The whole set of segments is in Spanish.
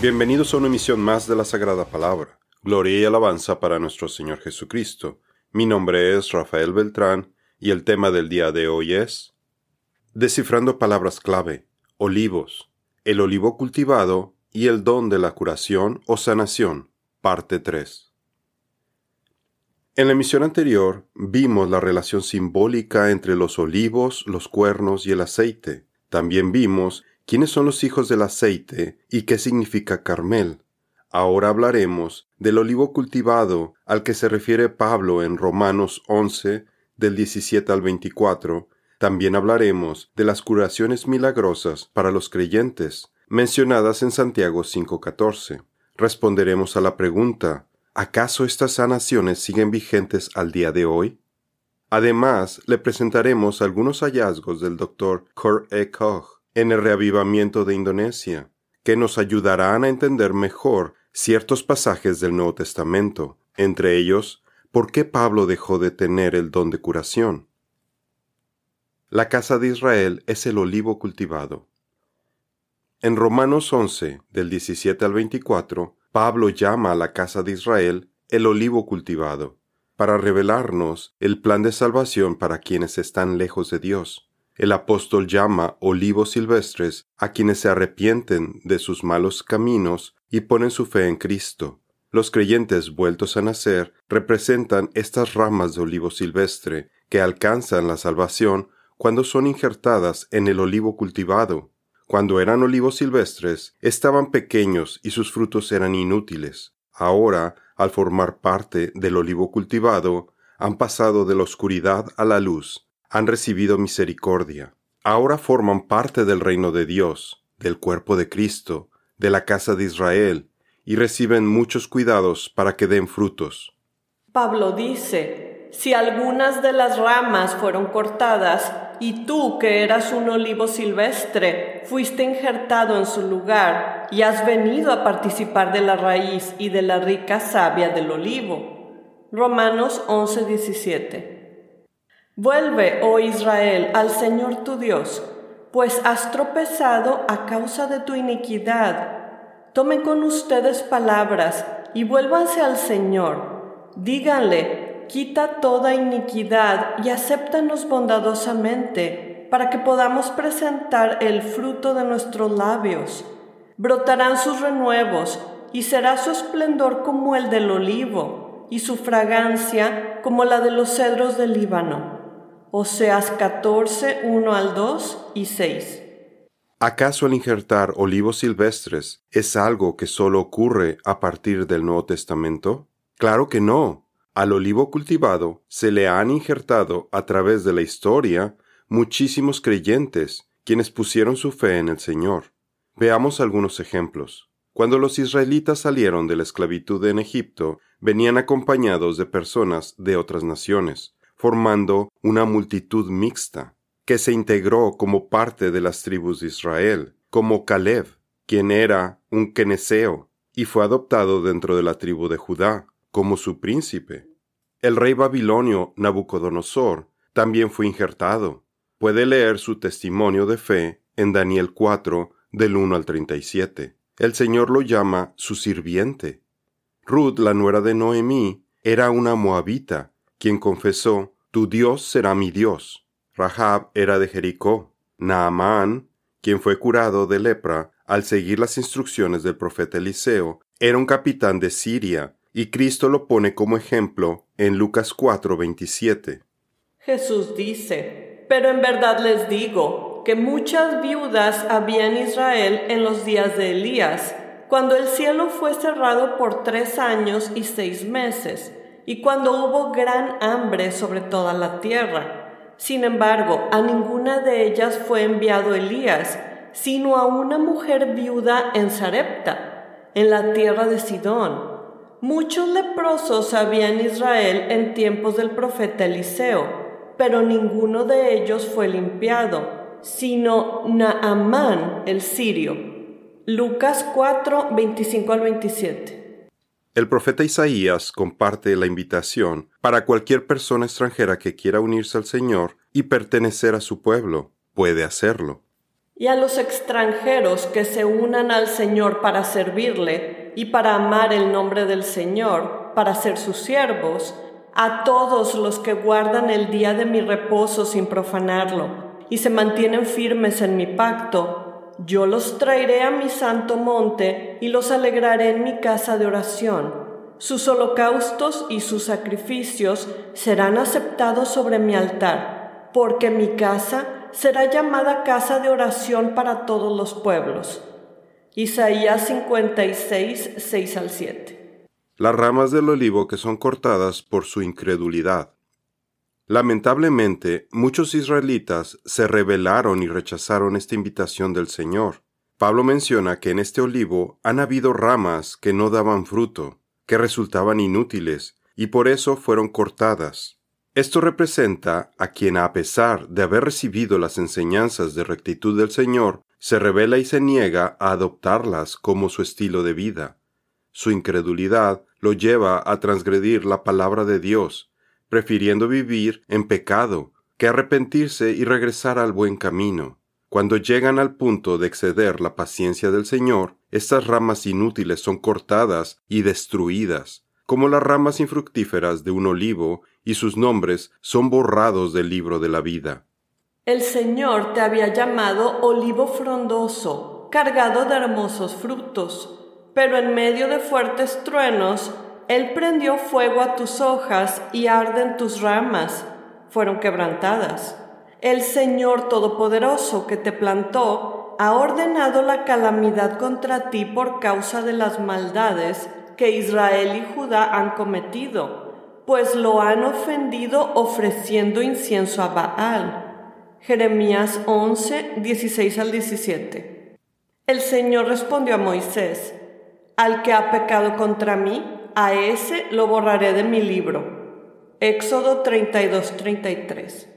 Bienvenidos a una emisión más de la Sagrada Palabra. Gloria y alabanza para nuestro Señor Jesucristo. Mi nombre es Rafael Beltrán y el tema del día de hoy es Descifrando palabras clave, olivos, el olivo cultivado y el don de la curación o sanación, parte 3. En la emisión anterior vimos la relación simbólica entre los olivos, los cuernos y el aceite. También vimos quiénes son los hijos del aceite y qué significa Carmel. Ahora hablaremos del olivo cultivado al que se refiere Pablo en Romanos 11, del 17 al 24. También hablaremos de las curaciones milagrosas para los creyentes, mencionadas en Santiago 5.14. Responderemos a la pregunta, ¿acaso estas sanaciones siguen vigentes al día de hoy? Además, le presentaremos algunos hallazgos del Dr. Kurt E. Koch en el reavivamiento de Indonesia, que nos ayudarán a entender mejor ciertos pasajes del Nuevo Testamento, entre ellos, por qué Pablo dejó de tener el don de curación. La casa de Israel es el olivo cultivado. En Romanos 11, del 17 al 24, Pablo llama a la casa de Israel el olivo cultivado, para revelarnos el plan de salvación para quienes están lejos de Dios el apóstol llama olivos silvestres a quienes se arrepienten de sus malos caminos y ponen su fe en Cristo. Los creyentes vueltos a nacer representan estas ramas de olivo silvestre que alcanzan la salvación cuando son injertadas en el olivo cultivado. Cuando eran olivos silvestres, estaban pequeños y sus frutos eran inútiles. Ahora, al formar parte del olivo cultivado, han pasado de la oscuridad a la luz, han recibido misericordia. Ahora forman parte del reino de Dios, del cuerpo de Cristo, de la casa de Israel, y reciben muchos cuidados para que den frutos. Pablo dice, si algunas de las ramas fueron cortadas, y tú, que eras un olivo silvestre, fuiste injertado en su lugar, y has venido a participar de la raíz y de la rica savia del olivo. Romanos 11:17 Vuelve, oh Israel, al Señor tu Dios, pues has tropezado a causa de tu iniquidad. Tomen con ustedes palabras y vuélvanse al Señor. Díganle, quita toda iniquidad y acéptanos bondadosamente, para que podamos presentar el fruto de nuestros labios. Brotarán sus renuevos, y será su esplendor como el del olivo, y su fragancia como la de los cedros del Líbano. Oseas 14, 1 al 2 y 6. ¿Acaso el injertar olivos silvestres es algo que solo ocurre a partir del Nuevo Testamento? Claro que no. Al olivo cultivado se le han injertado a través de la historia muchísimos creyentes quienes pusieron su fe en el Señor. Veamos algunos ejemplos. Cuando los israelitas salieron de la esclavitud en Egipto, venían acompañados de personas de otras naciones, formando una multitud mixta, que se integró como parte de las tribus de Israel, como Caleb, quien era un queneceo, y fue adoptado dentro de la tribu de Judá, como su príncipe. El rey babilonio Nabucodonosor también fue injertado. Puede leer su testimonio de fe en Daniel 4, del 1 al 37. El Señor lo llama su sirviente. Ruth, la nuera de Noemí, era una moabita, quien confesó, Tu Dios será mi Dios. Rahab era de Jericó. Naamán, quien fue curado de lepra al seguir las instrucciones del profeta Eliseo, era un capitán de Siria, y Cristo lo pone como ejemplo en Lucas 4:27. Jesús dice, pero en verdad les digo que muchas viudas había en Israel en los días de Elías, cuando el cielo fue cerrado por tres años y seis meses y cuando hubo gran hambre sobre toda la tierra. Sin embargo, a ninguna de ellas fue enviado Elías, sino a una mujer viuda en Sarepta, en la tierra de Sidón. Muchos leprosos había en Israel en tiempos del profeta Eliseo, pero ninguno de ellos fue limpiado, sino Naamán el sirio. Lucas 4, 25 al 27. El profeta Isaías comparte la invitación para cualquier persona extranjera que quiera unirse al Señor y pertenecer a su pueblo. Puede hacerlo. y a los extranjeros que se unan al Señor para servirle y para amar el nombre del Señor, para ser sus siervos, a todos los que guardan el día de mi reposo sin profanarlo y se mantienen firmes en mi pacto, yo los traeré a mi santo monte y los alegraré en mi casa de oración. Sus holocaustos y sus sacrificios serán aceptados sobre mi altar, porque mi casa será llamada casa de oración para todos los pueblos. Isaías 56, 6 al 7. Las ramas del olivo que son cortadas por su incredulidad. Lamentablemente, muchos israelitas se rebelaron y rechazaron esta invitación del Señor. Pablo menciona que en este olivo han habido ramas que no daban fruto, que resultaban inútiles, y por eso fueron cortadas. Esto representa a quien a pesar de haber recibido las enseñanzas de rectitud del Señor, se revela y se niega a adoptarlas como su estilo de vida. Su incredulidad lo lleva a transgredir la palabra de Dios, prefiriendo vivir en pecado que arrepentirse y regresar al buen camino. Cuando llegan al punto de exceder la paciencia del Señor, estas ramas inútiles son cortadas y destruidas, como las ramas infructíferas de un olivo y sus nombres son borrados del libro de la vida. El Señor te había llamado olivo frondoso, cargado de hermosos frutos, pero en medio de fuertes truenos, Él prendió fuego a tus hojas y arden tus ramas, fueron quebrantadas. El Señor Todopoderoso que te plantó ha ordenado la calamidad contra ti por causa de las maldades que Israel y Judá han cometido pues lo han ofendido ofreciendo incienso a Baal. Jeremías 11, 16 al 17. El Señor respondió a Moisés, Al que ha pecado contra mí, a ese lo borraré de mi libro. Éxodo 32, 33.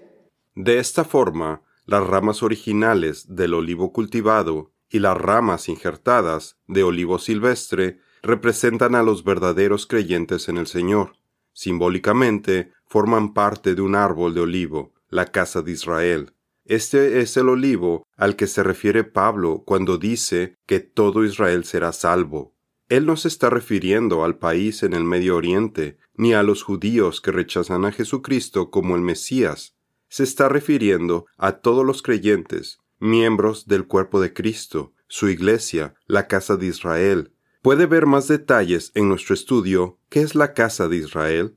De esta forma, las ramas originales del olivo cultivado y las ramas injertadas de olivo silvestre representan a los verdaderos creyentes en el Señor Simbólicamente, forman parte de un árbol de olivo, la casa de Israel. Este es el olivo al que se refiere Pablo cuando dice que todo Israel será salvo. Él no se está refiriendo al país en el Medio Oriente, ni a los judíos que rechazan a Jesucristo como el Mesías. Se está refiriendo a todos los creyentes, miembros del cuerpo de Cristo, su iglesia, la casa de Israel, Puede ver más detalles en nuestro estudio ¿Qué es la casa de Israel?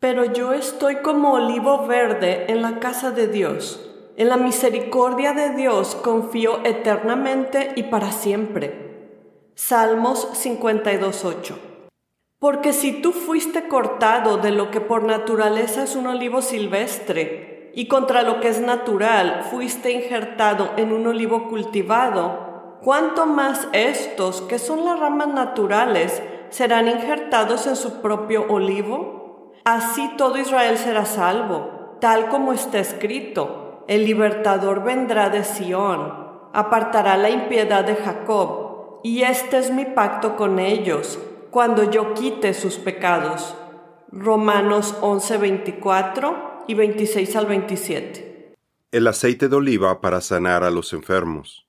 Pero yo estoy como olivo verde en la casa de Dios. En la misericordia de Dios confío eternamente y para siempre. Salmos 52.8 Porque si tú fuiste cortado de lo que por naturaleza es un olivo silvestre, y contra lo que es natural fuiste injertado en un olivo cultivado, cuánto más estos, que son las ramas naturales, serán injertados en su propio olivo? Así todo Israel será salvo, tal como está escrito. El libertador vendrá de Sión, apartará la impiedad de Jacob, y este es mi pacto con ellos, cuando yo quite sus pecados. Romanos 11, 24 y 26 al 27. El aceite de oliva para sanar a los enfermos.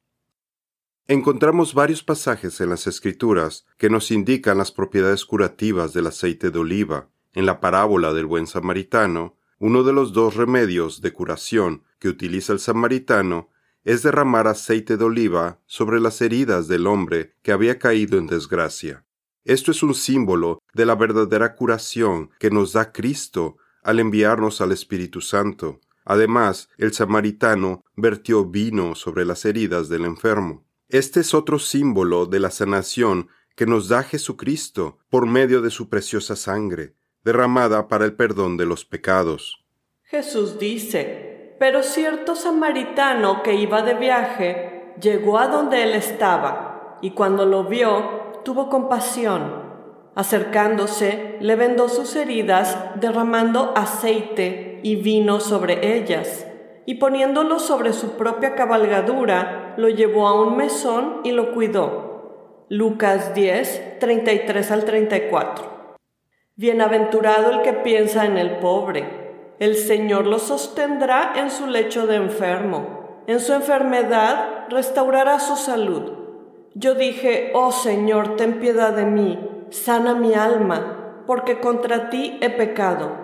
Encontramos varios pasajes en las Escrituras que nos indican las propiedades curativas del aceite de oliva. En la parábola del buen samaritano, uno de los dos remedios de curación que utiliza el samaritano es derramar aceite de oliva sobre las heridas del hombre que había caído en desgracia. Esto es un símbolo de la verdadera curación que nos da Cristo al enviarnos al Espíritu Santo. Además, el samaritano vertió vino sobre las heridas del enfermo. Este es otro símbolo de la sanación que nos da Jesucristo por medio de su preciosa sangre, derramada para el perdón de los pecados. Jesús dice, pero cierto samaritano que iba de viaje llegó a donde él estaba, y cuando lo vio, tuvo compasión. Acercándose, le vendó sus heridas, derramando aceite y vino sobre ellas y poniéndolo sobre su propia cabalgadura, lo llevó a un mesón y lo cuidó. Lucas 10, 33 al 34. Bienaventurado el que piensa en el pobre, el Señor lo sostendrá en su lecho de enfermo. En su enfermedad restaurará su salud. Yo dije, oh Señor, ten piedad de mí, sana mi alma, porque contra ti he pecado.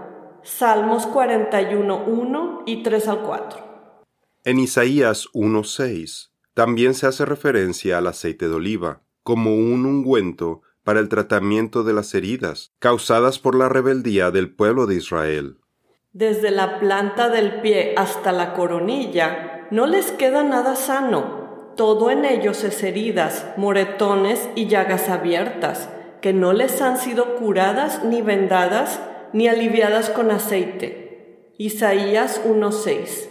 Salmos 41, 1 y 3 al 4. En Isaías 1.6 también se hace referencia al aceite de oliva como un ungüento para el tratamiento de las heridas causadas por la rebeldía del pueblo de Israel. Desde la planta del pie hasta la coronilla no les queda nada sano. Todo en ellos es heridas, moretones y llagas abiertas, que no les han sido curadas ni vendadas ni aliviadas con aceite. Isaías 1:6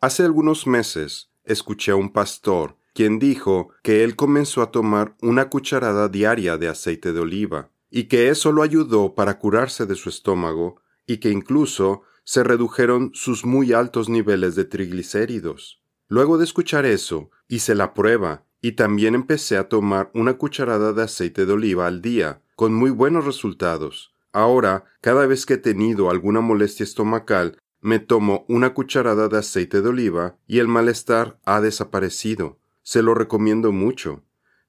Hace algunos meses escuché a un pastor quien dijo que él comenzó a tomar una cucharada diaria de aceite de oliva, y que eso lo ayudó para curarse de su estómago, y que incluso se redujeron sus muy altos niveles de triglicéridos. Luego de escuchar eso, hice la prueba, y también empecé a tomar una cucharada de aceite de oliva al día, con muy buenos resultados. Ahora, cada vez que he tenido alguna molestia estomacal, me tomo una cucharada de aceite de oliva y el malestar ha desaparecido. Se lo recomiendo mucho.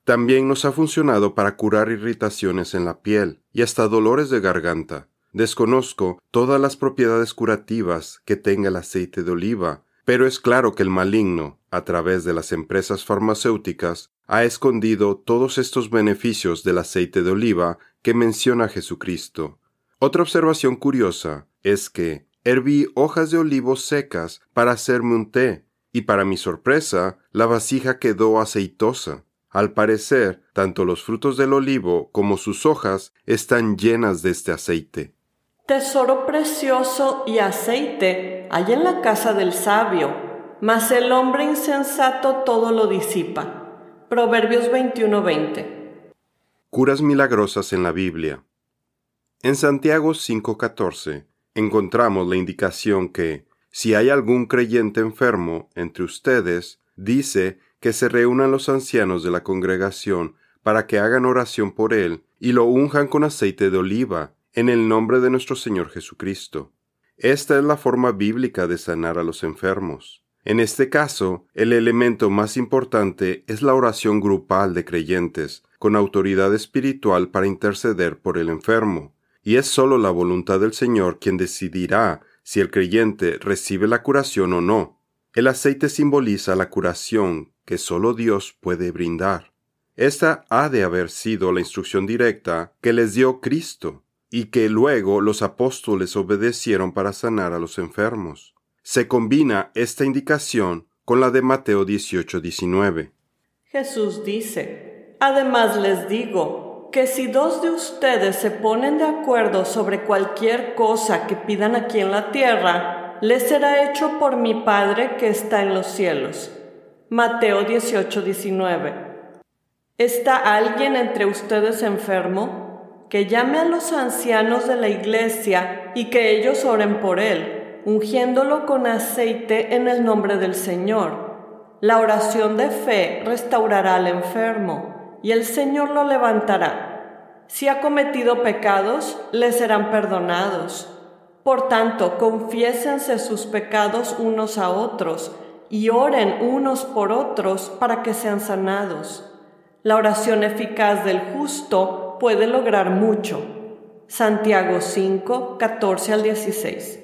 También nos ha funcionado para curar irritaciones en la piel y hasta dolores de garganta. Desconozco todas las propiedades curativas que tenga el aceite de oliva, pero es claro que el maligno, a través de las empresas farmacéuticas, ha escondido todos estos beneficios del aceite de oliva que menciona Jesucristo. Otra observación curiosa es que herví hojas de olivo secas para hacerme un té, y para mi sorpresa, la vasija quedó aceitosa. Al parecer, tanto los frutos del olivo como sus hojas están llenas de este aceite. Tesoro precioso y aceite hay en la casa del sabio, mas el hombre insensato todo lo disipa. Proverbios 21:20. Curas milagrosas en la Biblia. En Santiago 5:14 encontramos la indicación que si hay algún creyente enfermo entre ustedes, dice que se reúnan los ancianos de la congregación para que hagan oración por él y lo unjan con aceite de oliva en el nombre de nuestro Señor Jesucristo. Esta es la forma bíblica de sanar a los enfermos. En este caso, el elemento más importante es la oración grupal de creyentes, con autoridad espiritual para interceder por el enfermo, y es sólo la voluntad del Señor quien decidirá si el creyente recibe la curación o no. El aceite simboliza la curación que sólo Dios puede brindar. Esta ha de haber sido la instrucción directa que les dio Cristo y que luego los apóstoles obedecieron para sanar a los enfermos. Se combina esta indicación con la de Mateo 18-19. Jesús dice, Además les digo, que si dos de ustedes se ponen de acuerdo sobre cualquier cosa que pidan aquí en la tierra, les será hecho por mi Padre que está en los cielos. Mateo 18, 19. ¿Está alguien entre ustedes enfermo? Que llame a los ancianos de la iglesia y que ellos oren por él, ungiéndolo con aceite en el nombre del Señor. La oración de fe restaurará al enfermo y el Señor lo levantará. Si ha cometido pecados, le serán perdonados. Por tanto, confiésense sus pecados unos a otros y oren unos por otros para que sean sanados. La oración eficaz del justo puede lograr mucho. Santiago 5, 14 al 16.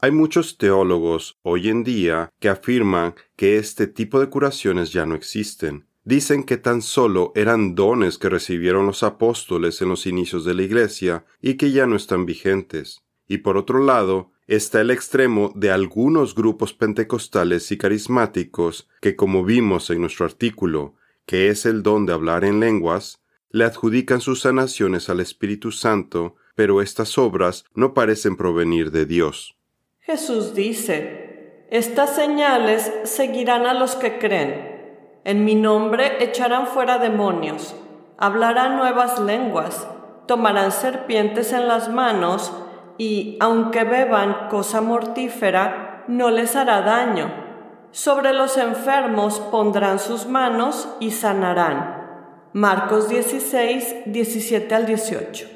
Hay muchos teólogos hoy en día que afirman que este tipo de curaciones ya no existen dicen que tan solo eran dones que recibieron los apóstoles en los inicios de la Iglesia y que ya no están vigentes. Y por otro lado, está el extremo de algunos grupos pentecostales y carismáticos que, como vimos en nuestro artículo, que es el don de hablar en lenguas, le adjudican sus sanaciones al Espíritu Santo, pero estas obras no parecen provenir de Dios. Jesús dice, Estas señales seguirán a los que creen. En mi nombre echarán fuera demonios, hablarán nuevas lenguas, tomarán serpientes en las manos, y aunque beban cosa mortífera, no les hará daño. Sobre los enfermos pondrán sus manos y sanarán. Marcos 16, 17 al 18.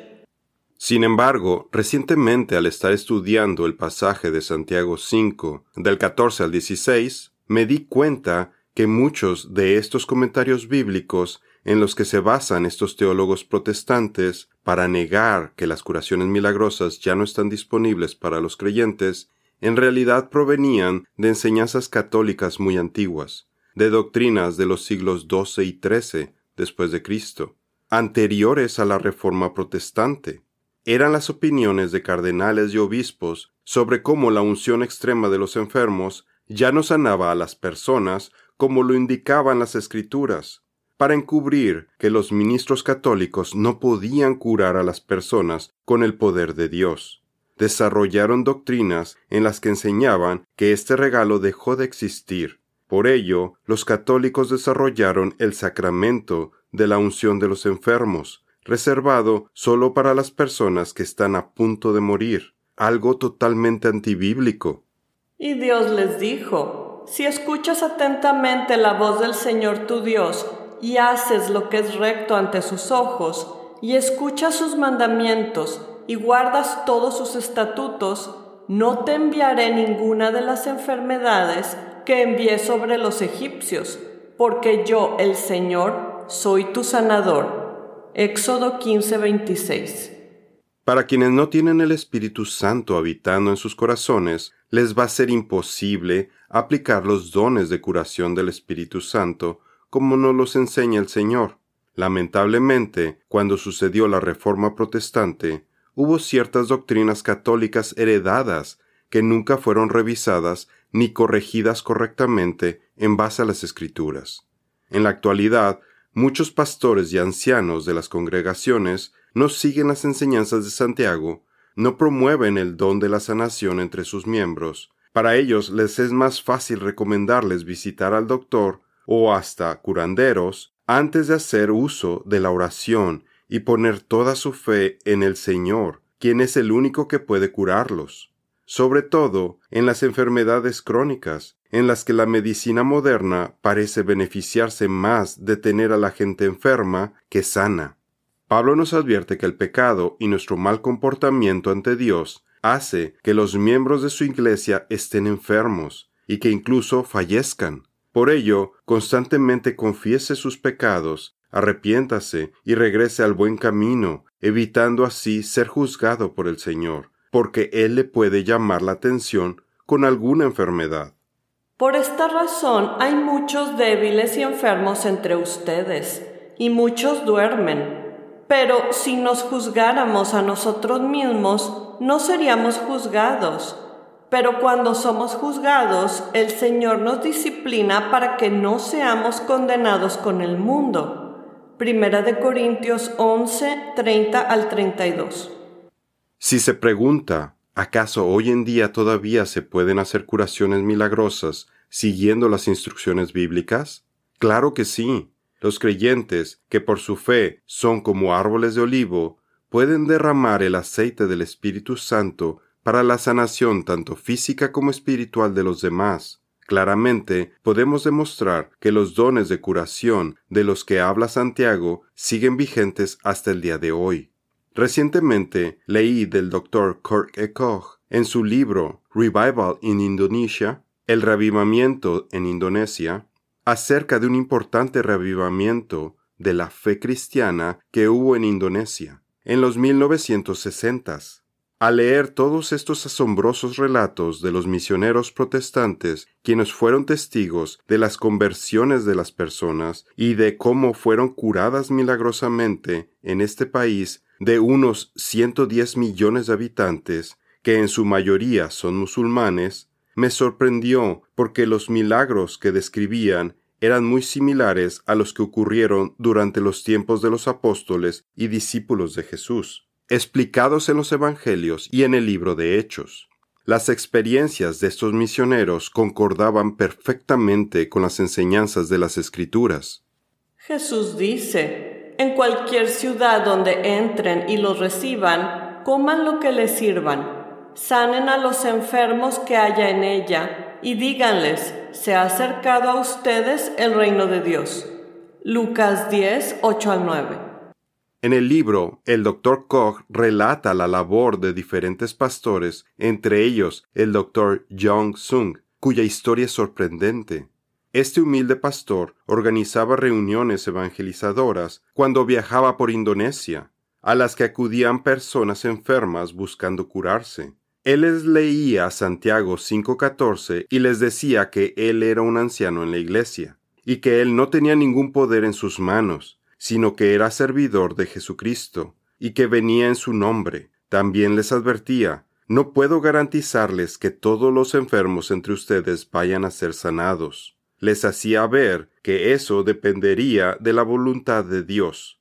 Sin embargo, recientemente al estar estudiando el pasaje de Santiago 5, del 14 al 16, me di cuenta que muchos de estos comentarios bíblicos en los que se basan estos teólogos protestantes para negar que las curaciones milagrosas ya no están disponibles para los creyentes, en realidad provenían de enseñanzas católicas muy antiguas, de doctrinas de los siglos XII y XIII después de Cristo, anteriores a la Reforma protestante. Eran las opiniones de cardenales y obispos sobre cómo la unción extrema de los enfermos ya no sanaba a las personas como lo indicaban las escrituras, para encubrir que los ministros católicos no podían curar a las personas con el poder de Dios. Desarrollaron doctrinas en las que enseñaban que este regalo dejó de existir. Por ello, los católicos desarrollaron el sacramento de la unción de los enfermos, reservado solo para las personas que están a punto de morir, algo totalmente antibíblico. Y Dios les dijo, si escuchas atentamente la voz del Señor tu Dios, y haces lo que es recto ante sus ojos, y escuchas sus mandamientos, y guardas todos sus estatutos, no te enviaré ninguna de las enfermedades que envié sobre los egipcios, porque yo, el Señor, soy tu sanador. Éxodo 15:26. Para quienes no tienen el Espíritu Santo habitando en sus corazones, les va a ser imposible aplicar los dones de curación del Espíritu Santo como nos los enseña el Señor. Lamentablemente, cuando sucedió la Reforma Protestante, hubo ciertas doctrinas católicas heredadas que nunca fueron revisadas ni corregidas correctamente en base a las Escrituras. En la actualidad, muchos pastores y ancianos de las congregaciones no siguen las enseñanzas de Santiago, no promueven el don de la sanación entre sus miembros. Para ellos les es más fácil recomendarles visitar al doctor o hasta curanderos antes de hacer uso de la oración y poner toda su fe en el Señor, quien es el único que puede curarlos, sobre todo en las enfermedades crónicas, en las que la medicina moderna parece beneficiarse más de tener a la gente enferma que sana. Pablo nos advierte que el pecado y nuestro mal comportamiento ante Dios hace que los miembros de su iglesia estén enfermos y que incluso fallezcan. Por ello, constantemente confiese sus pecados, arrepiéntase y regrese al buen camino, evitando así ser juzgado por el Señor, porque Él le puede llamar la atención con alguna enfermedad. Por esta razón hay muchos débiles y enfermos entre ustedes, y muchos duermen. Pero si nos juzgáramos a nosotros mismos, no seríamos juzgados pero cuando somos juzgados, el Señor nos disciplina para que no seamos condenados con el mundo. Primera de Corintios 11, 30 al 32. Si se pregunta, ¿acaso hoy en día todavía se pueden hacer curaciones milagrosas siguiendo las instrucciones bíblicas? Claro que sí. Los creyentes, que por su fe son como árboles de olivo, pueden derramar el aceite del Espíritu Santo para la sanación tanto física como espiritual de los demás. Claramente podemos demostrar que los dones de curación de los que habla Santiago siguen vigentes hasta el día de hoy. Recientemente leí del Dr. Kirk Ekoch en su libro Revival in Indonesia, El revivamiento en Indonesia, acerca de un importante revivamiento de la fe cristiana que hubo en Indonesia en los 1960s. Al leer todos estos asombrosos relatos de los misioneros protestantes, quienes fueron testigos de las conversiones de las personas y de cómo fueron curadas milagrosamente en este país de unos 110 millones de habitantes, que en su mayoría son musulmanes, me sorprendió porque los milagros que describían eran muy similares a los que ocurrieron durante los tiempos de los apóstoles y discípulos de Jesús explicados en los Evangelios y en el libro de Hechos. Las experiencias de estos misioneros concordaban perfectamente con las enseñanzas de las Escrituras. Jesús dice, en cualquier ciudad donde entren y los reciban, coman lo que les sirvan, sanen a los enfermos que haya en ella, y díganles, se ha acercado a ustedes el reino de Dios. Lucas 10, 8 al 9. En el libro, el Dr. Koch relata la labor de diferentes pastores, entre ellos el Dr. Jong Sung, cuya historia es sorprendente. Este humilde pastor organizaba reuniones evangelizadoras cuando viajaba por Indonesia, a las que acudían personas enfermas buscando curarse. Él les leía Santiago 5:14 y les decía que él era un anciano en la iglesia, y que él no tenía ningún poder en sus manos, sino que era servidor de Jesucristo, y que venía en su nombre. También les advertía, no puedo garantizarles que todos los enfermos entre ustedes vayan a ser sanados. Les hacía ver que eso dependería de la voluntad de Dios.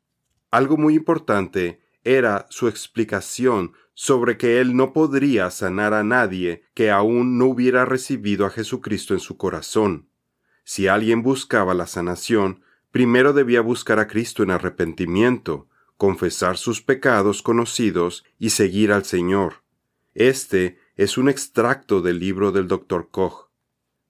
Algo muy importante era su explicación sobre que él no podría sanar a nadie que aún no hubiera recibido a Jesucristo en su corazón. Si alguien buscaba la sanación, primero debía buscar a Cristo en arrepentimiento, confesar sus pecados conocidos y seguir al Señor. Este es un extracto del libro del Dr. Koch.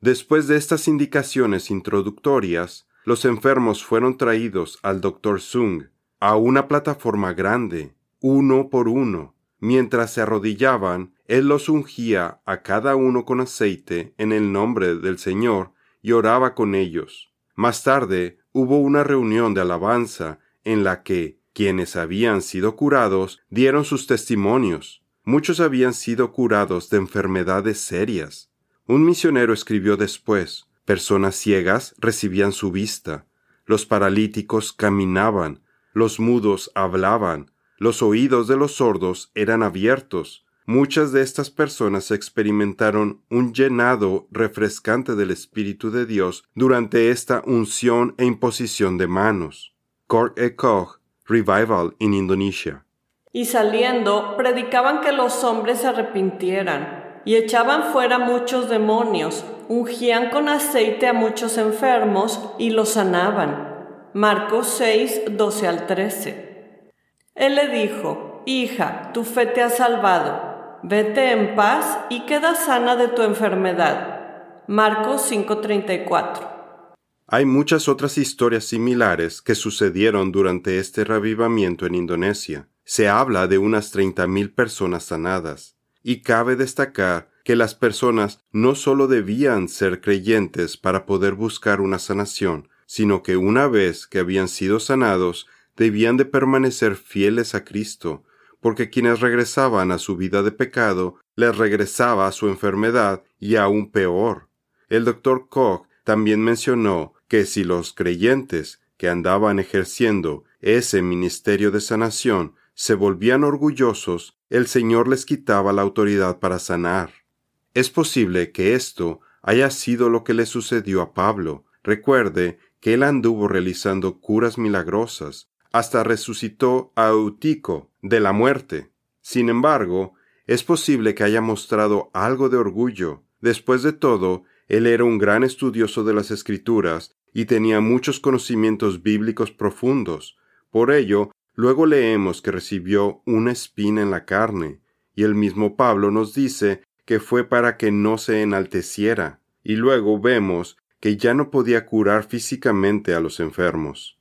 Después de estas indicaciones introductorias, los enfermos fueron traídos al Dr. Sung a una plataforma grande, uno por uno. Mientras se arrodillaban, él los ungía a cada uno con aceite en el nombre del Señor y oraba con ellos. Más tarde hubo una reunión de alabanza en la que quienes habían sido curados dieron sus testimonios. Muchos habían sido curados de enfermedades serias. Un misionero escribió después, personas ciegas recibían su vista, los paralíticos caminaban, los mudos hablaban, los oídos de los sordos eran abiertos. Muchas de estas personas experimentaron un llenado refrescante del Espíritu de Dios durante esta unción e imposición de manos. e Koch Revival in Indonesia. Y saliendo, predicaban que los hombres se arrepintieran, y echaban fuera muchos demonios, ungían con aceite a muchos enfermos y los sanaban. Marcos 6, 12 al 13. Él le dijo, Hija, tu fe te ha salvado, vete en paz y queda sana de tu enfermedad. Marcos 5:34 hay muchas otras historias similares que sucedieron durante este revivamiento en Indonesia. Se habla de unas treinta mil personas sanadas. Y cabe destacar que las personas no solo debían ser creyentes para poder buscar una sanación, sino que una vez que habían sido sanados, debían de permanecer fieles a Cristo, porque quienes regresaban a su vida de pecado les regresaba a su enfermedad y aún peor. El doctor Koch también mencionó que si los creyentes que andaban ejerciendo ese ministerio de sanación se volvían orgullosos, el Señor les quitaba la autoridad para sanar. Es posible que esto haya sido lo que le sucedió a Pablo. Recuerde que él anduvo realizando curas milagrosas, hasta resucitó a Eutico de la muerte. Sin embargo, es posible que haya mostrado algo de orgullo. Después de todo, él era un gran estudioso de las Escrituras y tenía muchos conocimientos bíblicos profundos. Por ello, luego leemos que recibió una espina en la carne, y el mismo Pablo nos dice que fue para que no se enalteciera, y luego vemos que ya no podía curar físicamente a los enfermos.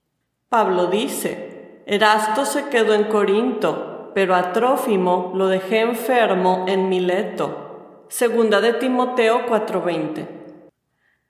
Pablo dice, Erasto se quedó en Corinto, pero a Trófimo lo dejé enfermo en Mileto. Segunda de Timoteo 4:20.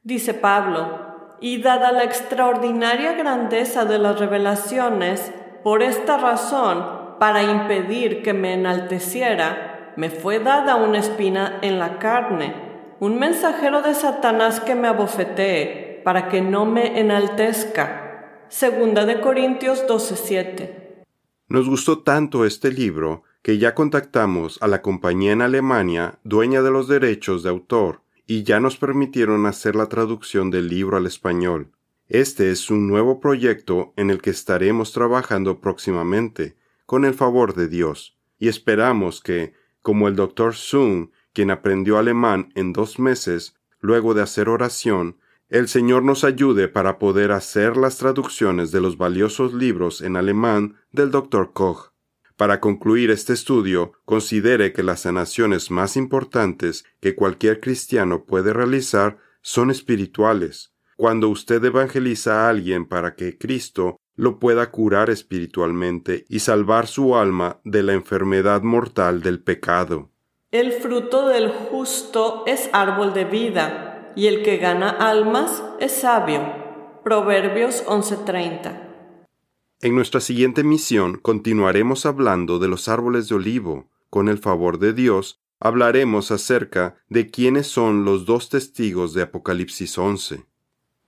Dice Pablo, y dada la extraordinaria grandeza de las revelaciones, por esta razón, para impedir que me enalteciera, me fue dada una espina en la carne, un mensajero de Satanás que me abofetee, para que no me enaltezca. Segunda de Corintios 12:7. Nos gustó tanto este libro que ya contactamos a la compañía en Alemania, dueña de los derechos de autor, y ya nos permitieron hacer la traducción del libro al español. Este es un nuevo proyecto en el que estaremos trabajando próximamente, con el favor de Dios, y esperamos que, como el doctor Sung, quien aprendió alemán en dos meses, luego de hacer oración, el Señor nos ayude para poder hacer las traducciones de los valiosos libros en alemán del doctor Koch. Para concluir este estudio, considere que las sanaciones más importantes que cualquier cristiano puede realizar son espirituales. Cuando usted evangeliza a alguien para que Cristo lo pueda curar espiritualmente y salvar su alma de la enfermedad mortal del pecado. El fruto del justo es árbol de vida, y el que gana almas es sabio. Proverbios 11:30. En nuestra siguiente misión continuaremos hablando de los árboles de olivo. Con el favor de Dios, hablaremos acerca de quiénes son los dos testigos de Apocalipsis 11.